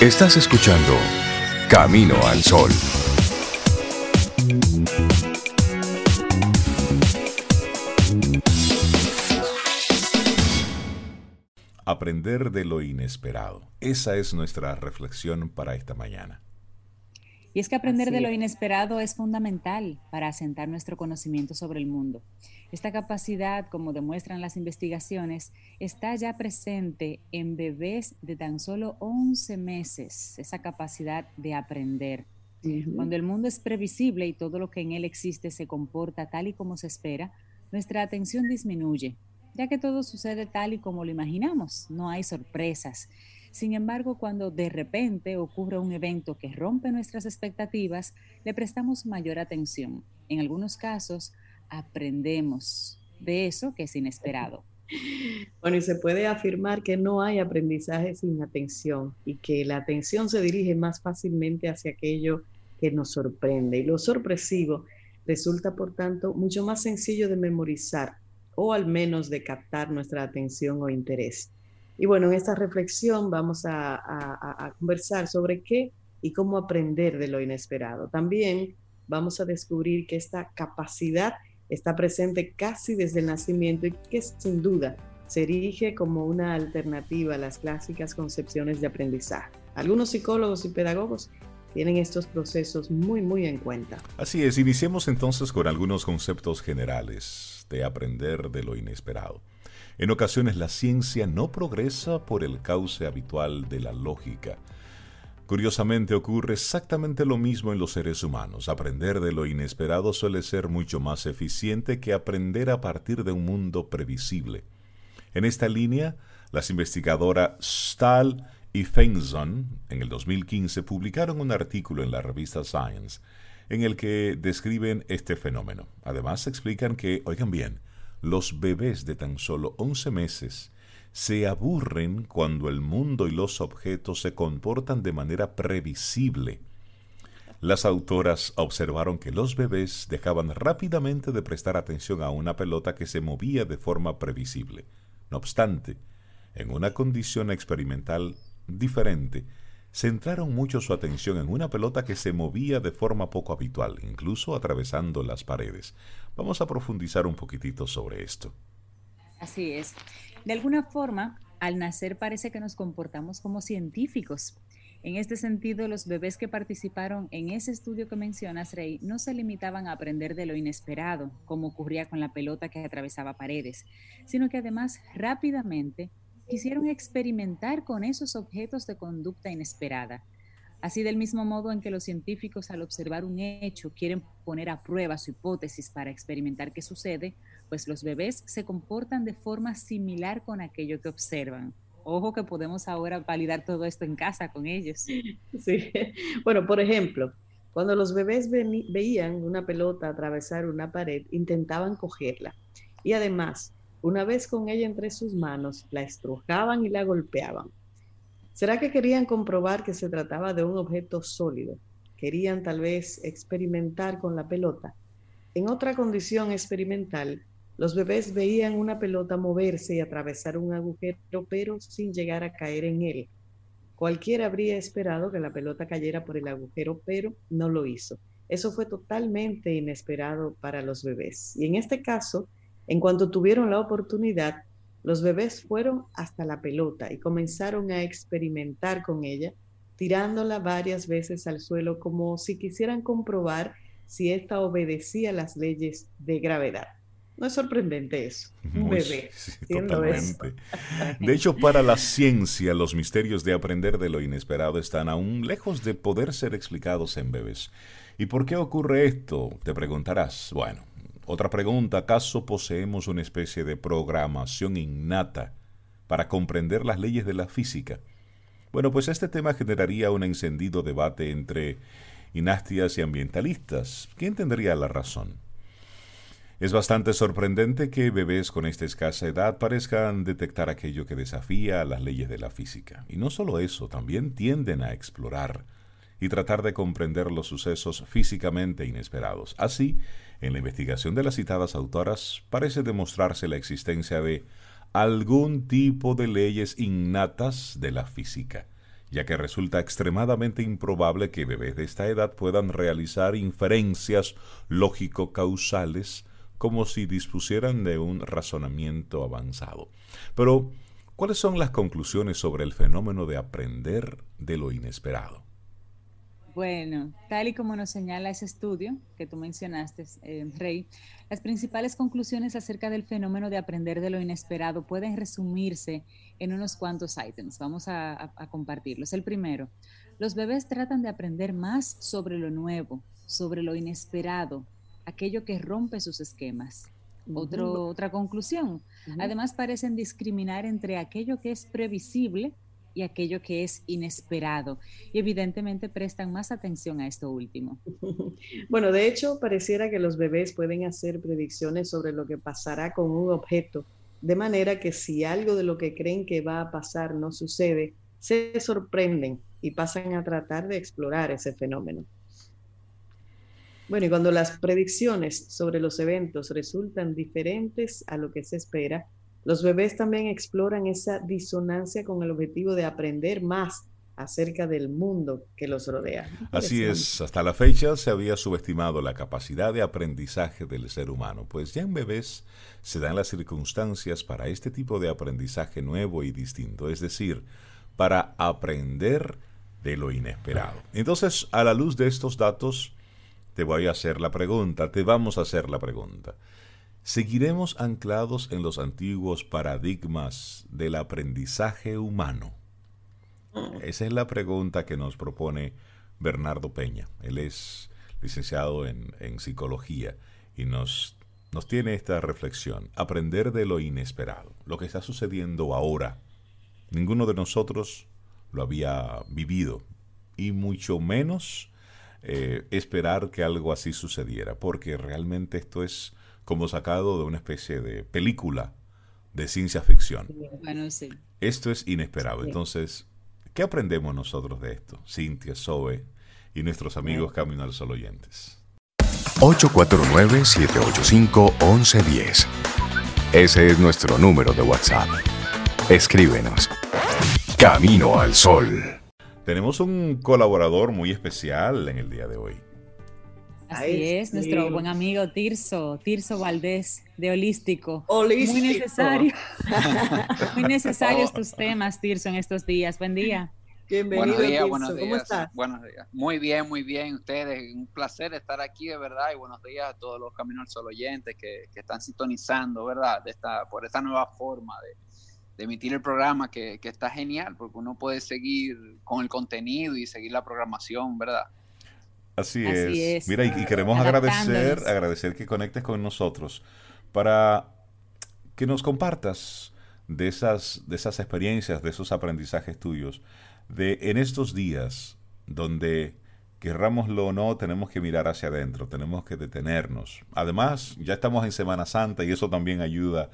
Estás escuchando Camino al Sol. Aprender de lo inesperado. Esa es nuestra reflexión para esta mañana. Y es que aprender de lo inesperado es fundamental para asentar nuestro conocimiento sobre el mundo. Esta capacidad, como demuestran las investigaciones, está ya presente en bebés de tan solo 11 meses, esa capacidad de aprender. Cuando el mundo es previsible y todo lo que en él existe se comporta tal y como se espera, nuestra atención disminuye, ya que todo sucede tal y como lo imaginamos, no hay sorpresas. Sin embargo, cuando de repente ocurre un evento que rompe nuestras expectativas, le prestamos mayor atención. En algunos casos, aprendemos de eso que es inesperado. Bueno, y se puede afirmar que no hay aprendizaje sin atención y que la atención se dirige más fácilmente hacia aquello que nos sorprende. Y lo sorpresivo resulta, por tanto, mucho más sencillo de memorizar o al menos de captar nuestra atención o interés. Y bueno, en esta reflexión vamos a, conversar sobre qué y cómo aprender de lo inesperado. También vamos a descubrir que esta capacidad está presente casi desde el nacimiento y que sin duda se erige como una alternativa a las clásicas concepciones de aprendizaje. Algunos psicólogos y pedagogos tienen estos procesos muy, muy en cuenta. Así es, iniciemos entonces con algunos conceptos generales de aprender de lo inesperado. En ocasiones la ciencia no progresa por el cauce habitual de la lógica. Curiosamente ocurre exactamente lo mismo en los seres humanos. Aprender de lo inesperado suele ser mucho más eficiente que aprender a partir de un mundo previsible. En esta línea, las investigadoras Stahl y Feinson en el 2015 publicaron un artículo en la revista Science en el que describen este fenómeno. Además explican que, oigan bien, los bebés de tan solo 11 meses se aburren cuando el mundo y los objetos se comportan de manera previsible. Las autoras observaron que los bebés dejaban rápidamente de prestar atención a una pelota que se movía de forma previsible. No obstante, en una condición experimental diferente, centraron mucho su atención en una pelota que se movía de forma poco habitual, incluso atravesando las paredes. Vamos a profundizar un poquitito sobre esto. Así es. De alguna forma, al nacer parece que nos comportamos como científicos. En este sentido, los bebés que participaron en ese estudio que mencionas, Rey, no se limitaban a aprender de lo inesperado, como ocurría con la pelota que atravesaba paredes, sino que además rápidamente quisieron experimentar con esos objetos de conducta inesperada. Así del mismo modo en que los científicos al observar un hecho quieren poner a prueba su hipótesis para experimentar qué sucede, pues los bebés se comportan de forma similar con aquello que observan. Ojo que podemos ahora validar todo esto en casa con ellos. Sí, bueno, por ejemplo, cuando los bebés veían una pelota atravesar una pared, intentaban cogerla. Y además, una vez con ella entre sus manos, la estrujaban y la golpeaban. ¿Será que querían comprobar que se trataba de un objeto sólido? Querían tal vez experimentar con la pelota. En otra condición experimental, los bebés veían una pelota moverse y atravesar un agujero, pero sin llegar a caer en él. Cualquiera habría esperado que la pelota cayera por el agujero, pero no lo hizo. Eso fue totalmente inesperado para los bebés. Y en este caso, en cuanto tuvieron la oportunidad, los bebés fueron hasta la pelota y comenzaron a experimentar con ella, tirándola varias veces al suelo como si quisieran comprobar si ésta obedecía las leyes de gravedad. No es sorprendente eso, un bebé. totalmente. De hecho, para la ciencia, los misterios de aprender de lo inesperado están aún lejos de poder ser explicados en bebés. ¿Y por qué ocurre esto? Te preguntarás. Bueno, otra pregunta, ¿acaso poseemos una especie de programación innata para comprender las leyes de la física? Bueno, pues este tema generaría un encendido debate entre inastias y ambientalistas. ¿Quién tendría la razón? Es bastante sorprendente que bebés con esta escasa edad parezcan detectar aquello que desafía las leyes de la física. Y no solo eso, también tienden a explorar y tratar de comprender los sucesos físicamente inesperados. Así, en la investigación de las citadas autoras parece demostrarse la existencia de algún tipo de leyes innatas de la física. ya que resulta extremadamente improbable que bebés de esta edad puedan realizar inferencias lógico-causales como si dispusieran de un razonamiento avanzado. Pero, ¿cuáles son las conclusiones sobre el fenómeno de aprender de lo inesperado? Bueno, tal y como nos señala ese estudio que tú mencionaste, eh, Rey, las principales conclusiones acerca del fenómeno de aprender de lo inesperado pueden resumirse en unos cuantos ítems. Vamos a compartirlos. El primero, los bebés tratan de aprender más sobre lo nuevo, sobre lo inesperado, aquello que rompe sus esquemas. otra conclusión. Además, parecen discriminar entre aquello que es previsible y aquello que es inesperado. Y evidentemente prestan más atención a esto último. Bueno, de hecho, pareciera que los bebés pueden hacer predicciones sobre lo que pasará con un objeto, de manera que si algo de lo que creen que va a pasar no sucede, se sorprenden y pasan a tratar de explorar ese fenómeno. Bueno, y cuando las predicciones sobre los eventos resultan diferentes a lo que se espera, los bebés también exploran esa disonancia con el objetivo de aprender más acerca del mundo que los rodea. Así es, hasta la fecha se había subestimado la capacidad de aprendizaje del ser humano, pues ya en bebés se dan las circunstancias para este tipo de aprendizaje nuevo y distinto, es decir, para aprender de lo inesperado. Entonces, a la luz de estos datos, te voy a hacer la pregunta, te vamos a hacer la pregunta. ¿Seguiremos anclados en los antiguos paradigmas del aprendizaje humano? Esa es la pregunta que nos propone Bernardo Peña. Él es licenciado en, psicología y nos, tiene esta reflexión. Aprender de lo inesperado, lo que está sucediendo ahora. Ninguno de nosotros lo había vivido y mucho menos eh, esperar que algo así sucediera, porque realmente esto es como sacado de una especie de película de ciencia ficción. Esto es inesperado. Entonces, ¿qué aprendemos nosotros de esto? Cintia, Zoe y nuestros amigos Camino al Sol oyentes. 849-785-1110. Ese es nuestro número de WhatsApp. Escríbenos. Camino al Sol. Tenemos un colaborador muy especial en el día de hoy. Así es, nuestro buen amigo Tirso, Tirso Valdés, de Holístico. Holístico. Muy necesario. muy necesarios tus temas, Tirso, en estos días. Buen día. Bienvenido, buenos días, buenos días. ¿Cómo estás? Buenos días. Muy bien, muy bien. Ustedes, un placer estar aquí, de verdad. Y buenos días a todos los Caminos al Sol oyentes que, que están sintonizando, ¿verdad? De esta, por esta nueva forma de, de emitir el programa, que, está genial, porque uno puede seguir con el contenido y seguir la programación, ¿verdad? Así, es. Mira, y, queremos agradecer, agradecer que conectes con nosotros para que nos compartas de esas, de esas experiencias, de esos aprendizajes tuyos, de en estos días donde querrámoslo o no, tenemos que mirar hacia adentro, tenemos que detenernos. Además, ya estamos en Semana Santa y eso también ayuda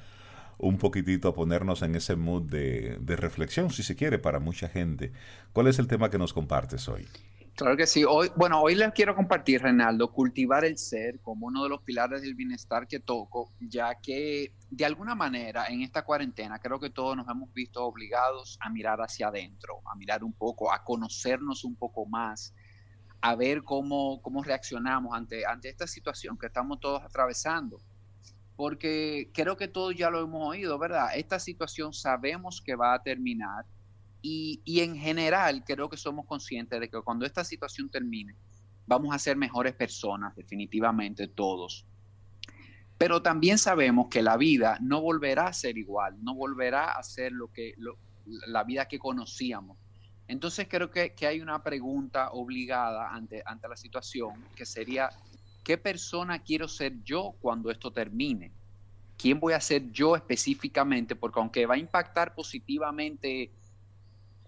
un poquitito a ponernos en ese mood de, reflexión, si se quiere, para mucha gente. ¿Cuál es el tema que nos compartes hoy? Claro que sí. Hoy, bueno, hoy les quiero compartir, Renaldo, cultivar el ser como uno de los pilares del bienestar que toco, ya que de alguna manera en esta cuarentena creo que todos nos hemos visto obligados a mirar hacia adentro, a mirar un poco, a conocernos un poco más, a ver cómo, cómo reaccionamos ante, ante esta situación que estamos todos atravesando porque creo que todos ya lo hemos oído, ¿verdad? Esta situación sabemos que va a terminar y, en general creo que somos conscientes de que cuando esta situación termine, vamos a ser mejores personas, definitivamente todos. Pero también sabemos que la vida no volverá a ser igual, no volverá a ser lo que la vida que conocíamos. Entonces creo que, que hay una pregunta obligada ante, ante la situación que sería ¿Qué persona quiero ser yo cuando esto termine? ¿Quién voy a ser yo específicamente? Porque aunque va a impactar positivamente,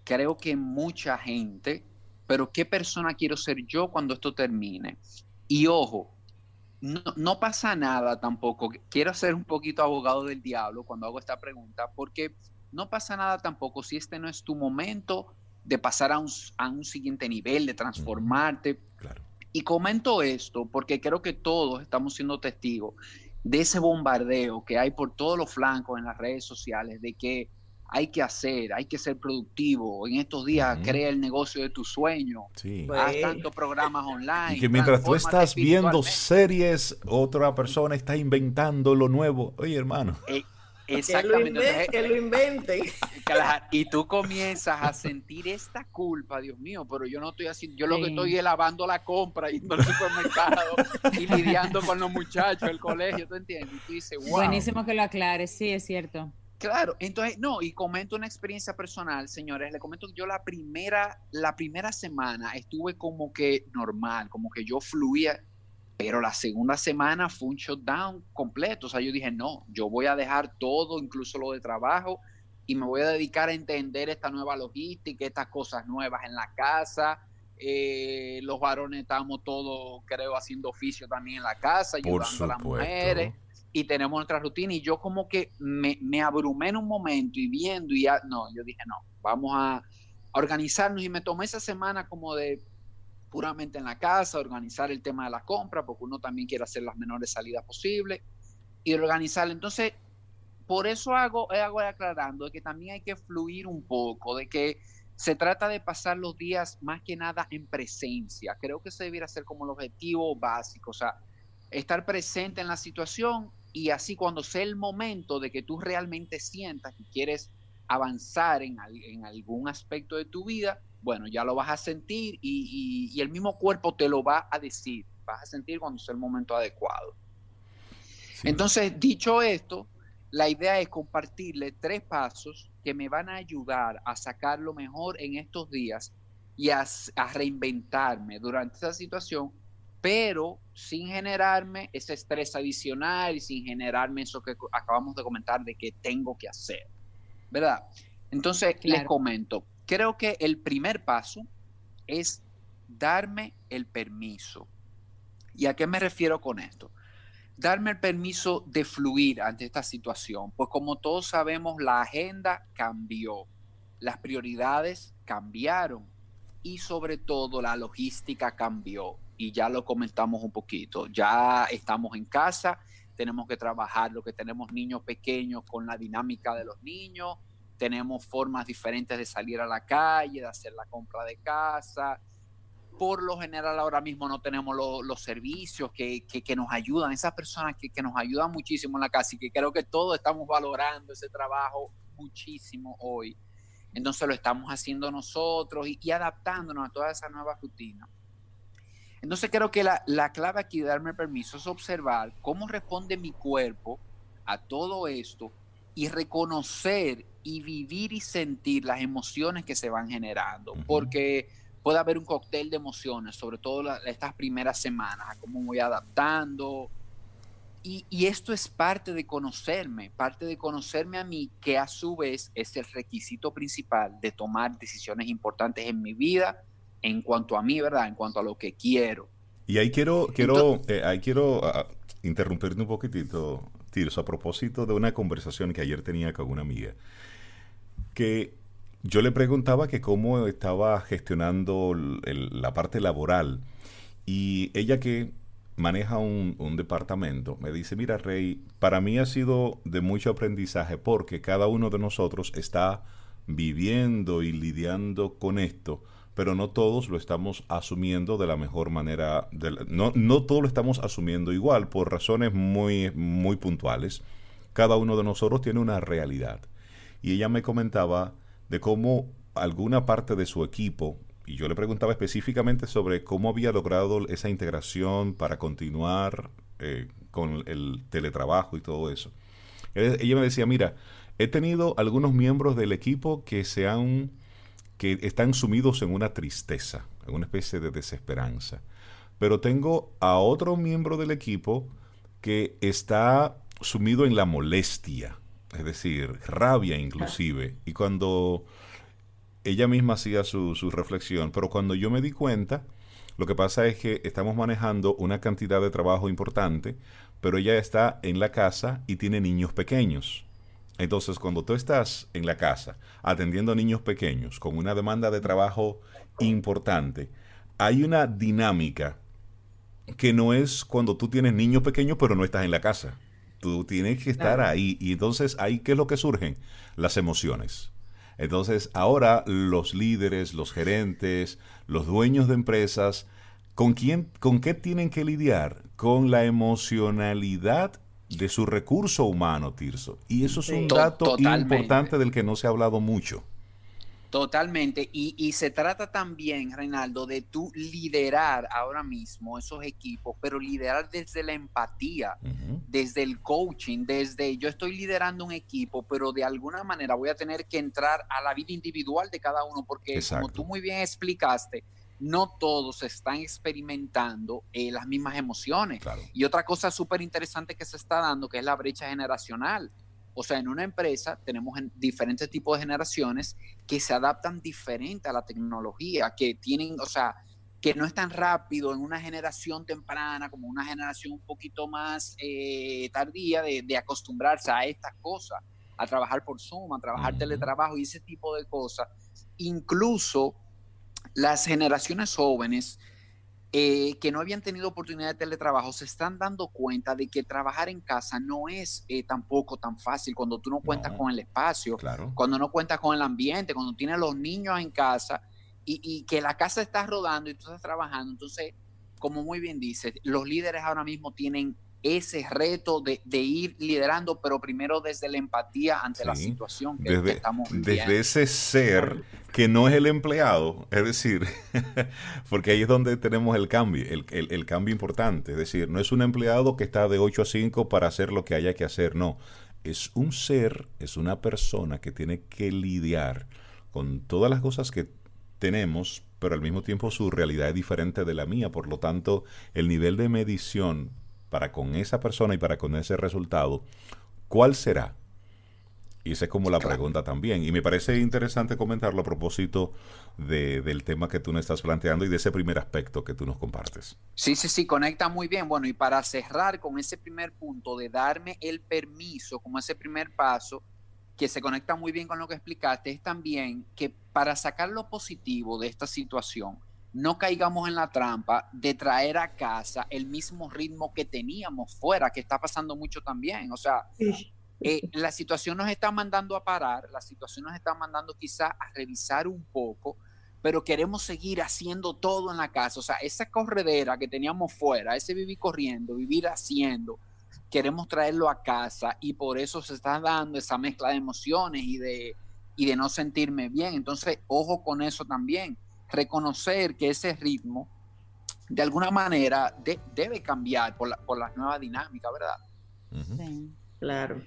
creo que mucha gente, pero ¿qué persona quiero ser yo cuando esto termine? Y ojo, no, pasa nada tampoco. Quiero ser un poquito abogado del diablo cuando hago esta pregunta, porque no pasa nada tampoco si este no es tu momento de pasar a un, a un siguiente nivel, de transformarte. Claro. Y comento esto porque creo que todos estamos siendo testigos de ese bombardeo que hay por todos los flancos en las redes sociales, de que hay que hacer, hay que ser productivo. En estos días crea el negocio de tu sueño. Sí. Haz pues tantos programas online. Y que mientras tú estás viendo series, otra persona está inventando lo nuevo. Oye, hermano. Eh, exactamente. Que lo, inventen. y tú comienzas a sentir esta culpa, Dios mío, pero yo no estoy haciendo, yo lo que estoy es lavando la compra, yendo al supermercado y lidiando con los muchachos, el colegio, ¿tú entiendes? Y tú dices, wow. Buenísimo que lo aclares, sí, es cierto. Claro, entonces, no, y comento una experiencia personal, señores, le comento que yo la primera, la primera semana estuve como que normal, como que yo fluía, pero la segunda semana fue un shutdown completo, o sea, yo dije, no, yo voy a dejar todo, incluso lo de trabajo, y me voy a dedicar a entender esta nueva logística, estas cosas nuevas en la casa, eh, los varones estamos todos, creo, haciendo oficio también en la casa, ayudando a las mujeres y tenemos nuestra rutina. Y yo como que me, abrumé en un momento y viendo y ya, no, yo dije, no, vamos a, organizarnos y me tomé esa semana como de puramente en la casa, organizar el tema de la compra, porque uno también quiere hacer las menores salidas posibles y organizar. Entonces, por eso hago, hago aclarando que también hay que fluir un poco, de que se trata de pasar los días más que nada en presencia. Creo que ese debiera ser como el objetivo básico, o sea, estar presente en la situación y así cuando sea el momento de que tú realmente sientas que quieres avanzar en, algún aspecto de tu vida, bueno, ya lo vas a sentir y, el mismo cuerpo te lo va a decir, vas a sentir cuando sea el momento adecuado. Entonces, dicho esto, la idea es compartirle tres pasos que me van a ayudar a sacar lo mejor en estos días y a, a reinventarme durante esa situación pero sin generarme ese estrés adicional y sin generarme eso que acabamos de comentar de que tengo que hacer, ¿verdad? Entonces, les comento, creo que el primer paso es darme el permiso. ¿Y a qué me refiero con esto? Darme el permiso de fluir ante esta situación, pues como todos sabemos, la agenda cambió, las prioridades cambiaron y sobre todo la logística cambió y ya lo comentamos un poquito. Ya estamos en casa, tenemos que trabajar lo que tenemos niños pequeños con la dinámica de los niños, tenemos formas diferentes de salir a la calle, de hacer la compra de casa. Por lo general ahora mismo no tenemos los servicios que, que, nos ayudan, esas personas que, que nos ayudan muchísimo en la casa y que creo que todos estamos valorando ese trabajo muchísimo hoy. Entonces lo estamos haciendo nosotros y, y adaptándonos a toda esa nueva rutina. Entonces creo que la, clave aquí de darme permiso es observar cómo responde mi cuerpo a todo esto y reconocer y vivir y sentir las emociones que se van generando, porque puede haber un cóctel de emociones, sobre todo estas primeras semanas, cómo voy adaptando. Y, y, esto es parte de conocerme, parte de conocerme a mí, que a su vez es el requisito principal de tomar decisiones importantes en mi vida en cuanto a mí, ¿verdad? En cuanto a lo que quiero. Y ahí quiero, quiero, eh, ahí quiero uh, interrumpirte un poquitito, Tirso, a propósito de una conversación que ayer tenía con una amiga, que yo le preguntaba que cómo estaba gestionando la parte laboral y ella que maneja un, un, departamento me dice, mira Rey, para mí ha sido de mucho aprendizaje porque cada uno de nosotros está viviendo y lidiando con esto pero no todos lo estamos asumiendo de la mejor manera, no, no todos lo estamos asumiendo igual por razones muy, muy puntuales. Cada uno de nosotros tiene una realidad. Y ella me comentaba de cómo alguna parte de su equipo, y yo le preguntaba específicamente sobre cómo había logrado esa integración para continuar eh, con el teletrabajo y todo eso. Ella me decía, mira, he tenido algunos miembros del equipo que se han que están sumidos en una tristeza, en una especie de desesperanza. Pero tengo a otro miembro del equipo que está sumido en la molestia, es decir, rabia inclusive. Y cuando ella misma hacía su, su reflexión, pero cuando yo me di cuenta, lo que pasa es que estamos manejando una cantidad de trabajo importante, pero ella está en la casa y tiene niños pequeños. Entonces, cuando tú estás en la casa atendiendo a niños pequeños con una demanda de trabajo importante, hay una dinámica que no es cuando tú tienes niños pequeños pero no estás en la casa. Tú tienes que estar ahí. Y entonces ahí, ¿qué es lo que surgen? Las emociones. Entonces, ahora los líderes, los gerentes, los dueños de empresas, ¿con quién, con qué tienen que lidiar? Con la emocionalidad de su recurso humano, Tirso. Y eso es un dato importante del que no se ha hablado mucho. Totalmente. Y, se trata también, Reinaldo, de tú liderar ahora mismo esos equipos, pero liderar desde la empatía, desde el coaching, desde yo estoy liderando un equipo, pero de alguna manera voy a tener que entrar a la vida individual de cada uno, porque como tú muy bien explicaste, no todos están experimentando eh, las mismas emociones. Y otra cosa súper interesante que se está dando, que es la brecha generacional. O sea, en una empresa tenemos diferentes tipos de generaciones que se adaptan diferente a la tecnología, que tienen, o sea, que no es tan rápido en una generación temprana como una generación un poquito más eh, tardía de, acostumbrarse a estas cosas, a trabajar por Zoom, a trabajar teletrabajo y ese tipo de cosas. Incluso las generaciones jóvenes eh, que no habían tenido oportunidad de teletrabajo se están dando cuenta de que trabajar en casa no es eh, tampoco tan fácil cuando tú no cuentas con el espacio, cuando no cuentas con el ambiente, cuando tienes los niños en casa y, y, que la casa está rodando y tú estás trabajando. Entonces, como muy bien dices, los líderes ahora mismo tienen ese reto de, ir liderando, pero primero desde la empatía ante la situación que, desde, estamos viviendo. Desde ese ser que no es el empleado, es decir, porque ahí es donde tenemos el cambio, el, el, cambio importante, es decir, no es un empleado que está de 8 a 5 para hacer lo que haya que hacer, no, es un ser, es una persona que tiene que lidiar con todas las cosas que tenemos, pero al mismo tiempo su realidad es diferente de la mía, por lo tanto, el nivel de medición para con esa persona y para con ese resultado, ¿cuál será? Y esa es como la pregunta también. Y me parece interesante comentarlo a propósito de, del tema que tú nos estás planteando y de ese primer aspecto que tú nos compartes. Sí, sí, sí, conecta muy bien. Bueno, y para cerrar con ese primer punto de darme el permiso como ese primer paso, que se conecta muy bien con lo que explicaste, es también que para sacar lo positivo de esta situación, no caigamos en la trampa de traer a casa el mismo ritmo que teníamos fuera, que está pasando mucho también. O sea, eh, la situación nos está mandando a parar, la situación nos está mandando quizá a revisar un poco, pero queremos seguir haciendo todo en la casa. O sea, esa corredera que teníamos fuera, ese vivir corriendo, vivir haciendo, queremos traerlo a casa y por eso se está dando esa mezcla de emociones y de, y de no sentirme bien. Entonces, ojo con eso también reconocer que ese ritmo de alguna manera debe cambiar por, la, por las nuevas dinámicas, ¿verdad? Sí, claro.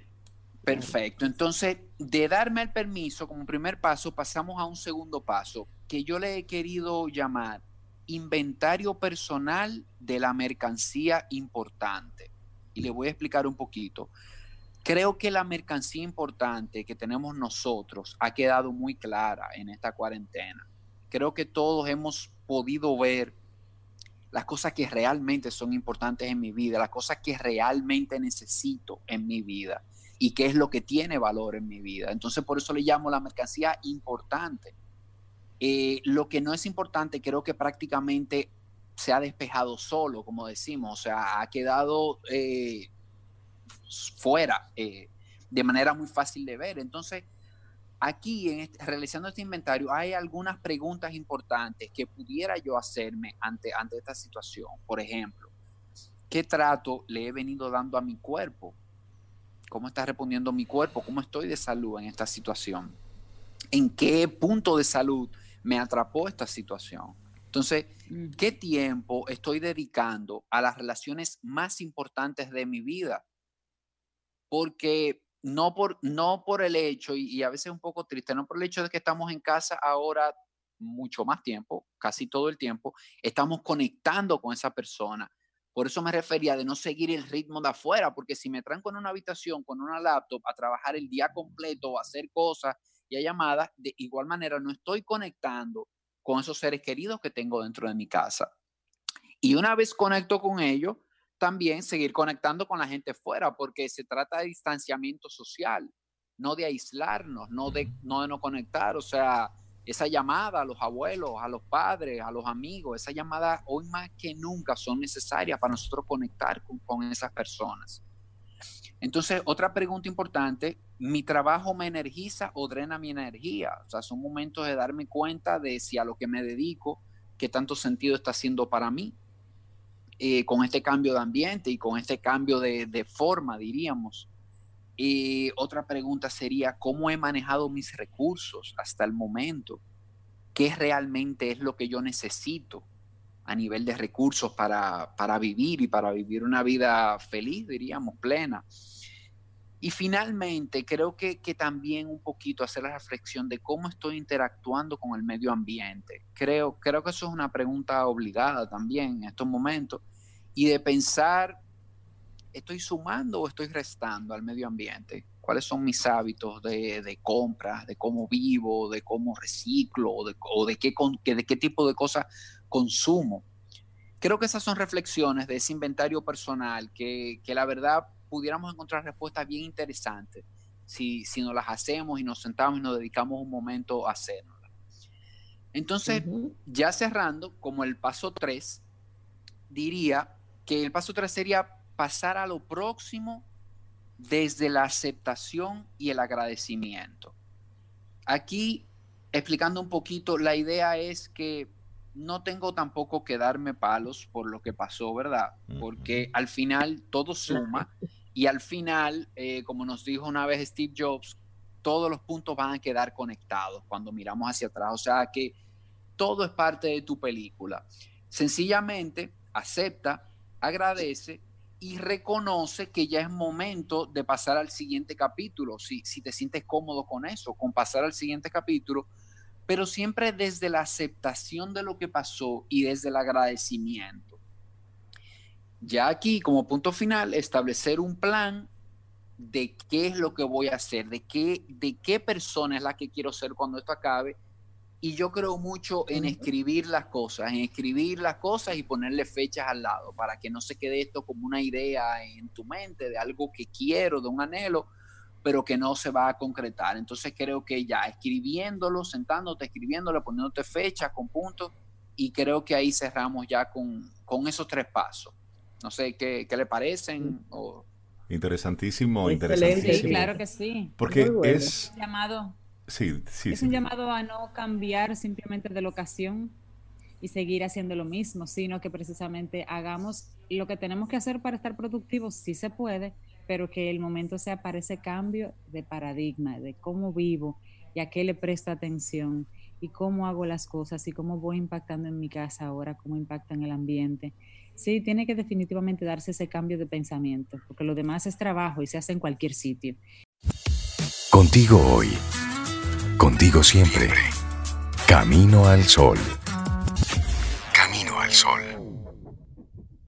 Perfecto. Entonces, de darme el permiso como primer paso, pasamos a un segundo paso que yo le he querido llamar inventario personal de la mercancía importante. Y le voy a explicar un poquito. Creo que la mercancía importante que tenemos nosotros ha quedado muy clara en esta cuarentena creo que todos hemos podido ver las cosas que realmente son importantes en mi vida, las cosas que realmente necesito en mi vida y qué es lo que tiene valor en mi vida. Entonces, por eso le llamo la mercancía importante. Eh, lo que no es importante, creo que prácticamente se ha despejado solo, como decimos, o sea, ha quedado eh, fuera eh, de manera muy fácil de ver. Entonces, Aquí, en este, realizando este inventario, hay algunas preguntas importantes que pudiera yo hacerme ante, ante esta situación. Por ejemplo, ¿qué trato le he venido dando a mi cuerpo? ¿Cómo está respondiendo mi cuerpo? ¿Cómo estoy de salud en esta situación? ¿En qué punto de salud me atrapó esta situación? Entonces, mm. ¿qué tiempo estoy dedicando a las relaciones más importantes de mi vida? Porque no por, no por el hecho, y, a veces un poco triste, no por el hecho de que estamos en casa ahora mucho más tiempo, casi todo el tiempo, estamos conectando con esa persona. Por eso me refería de no seguir el ritmo de afuera, porque si me tranco en una habitación con una laptop a trabajar el día completo o a hacer cosas y a llamadas, de igual manera no estoy conectando con esos seres queridos que tengo dentro de mi casa. Y una vez conecto con ellos, también seguir conectando con la gente fuera, porque se trata de distanciamiento social, no de aislarnos, no de no, de no conectar. O sea, esa llamada a los abuelos, a los padres, a los amigos, esa llamada hoy más que nunca son necesarias para nosotros conectar con, con esas personas. Entonces, otra pregunta importante, ¿mi trabajo me energiza o drena mi energía? O sea, son momentos de darme cuenta de si a lo que me dedico, qué tanto sentido está haciendo para mí, eh, con este cambio de ambiente y con este cambio de, de forma, diríamos. Y otra pregunta sería, ¿cómo he manejado mis recursos hasta el momento? ¿Qué realmente es lo que yo necesito a nivel de recursos para, para vivir y para vivir una vida feliz, diríamos, plena? Y finalmente, creo que, que, también un poquito hacer la reflexión de cómo estoy interactuando con el medio ambiente. Creo, creo que eso es una pregunta obligada también en estos momentos. Y de pensar ¿estoy sumando o estoy restando al medio ambiente? ¿Cuáles son mis hábitos de, de compras, de cómo vivo, de cómo reciclo o de, o de, qué, de qué tipo de cosas consumo? Creo que esas son reflexiones de ese inventario personal que, que la verdad pudiéramos encontrar respuestas bien interesantes si, si nos las hacemos y nos sentamos y nos dedicamos un momento a hacerlas. Entonces, uh -huh. ya cerrando, como el paso 3, diría que el paso 3 sería pasar a lo próximo desde la aceptación y el agradecimiento. Aquí, explicando un poquito, la idea es que no tengo tampoco que darme palos por lo que pasó, ¿verdad? Porque al final todo suma y al final, eh, como nos dijo una vez Steve Jobs, todos los puntos van a quedar conectados cuando miramos hacia atrás. O sea que todo es parte de tu película. Sencillamente, acepta, agradece y reconoce que ya es momento de pasar al siguiente capítulo, si, si te sientes cómodo con eso, con pasar al siguiente capítulo, pero siempre desde la aceptación de lo que pasó y desde el agradecimiento. Ya aquí, como punto final, establecer un plan de qué es lo que voy a hacer, de qué, de qué persona es la que quiero ser cuando esto acabe y yo creo mucho en escribir las cosas, en escribir las cosas y ponerle fechas al lado para que no se quede esto como una idea en tu mente de algo que quiero, de un anhelo, pero que no se va a concretar. Entonces creo que ya escribiéndolo, sentándote, escribiéndolo, poniéndote fecha con puntos y creo que ahí cerramos ya con, con esos tres pasos. No sé qué, qué le parecen o... Interesantísimo, interesantísimo. Sí, claro que sí. Porque bueno. es llamado Sí, sí, es sí. un llamado a no cambiar simplemente de locación y seguir haciendo lo mismo, sino que precisamente hagamos lo que tenemos que hacer para estar productivos, sí se puede, pero que el momento sea para ese cambio de paradigma, de cómo vivo y a qué le presto atención y cómo hago las cosas y cómo voy impactando en mi casa ahora, cómo impacta en el ambiente. Sí, tiene que definitivamente darse ese cambio de pensamiento, porque lo demás es trabajo y se hace en cualquier sitio. Contigo hoy. Contigo siempre. Camino al sol. Camino al sol.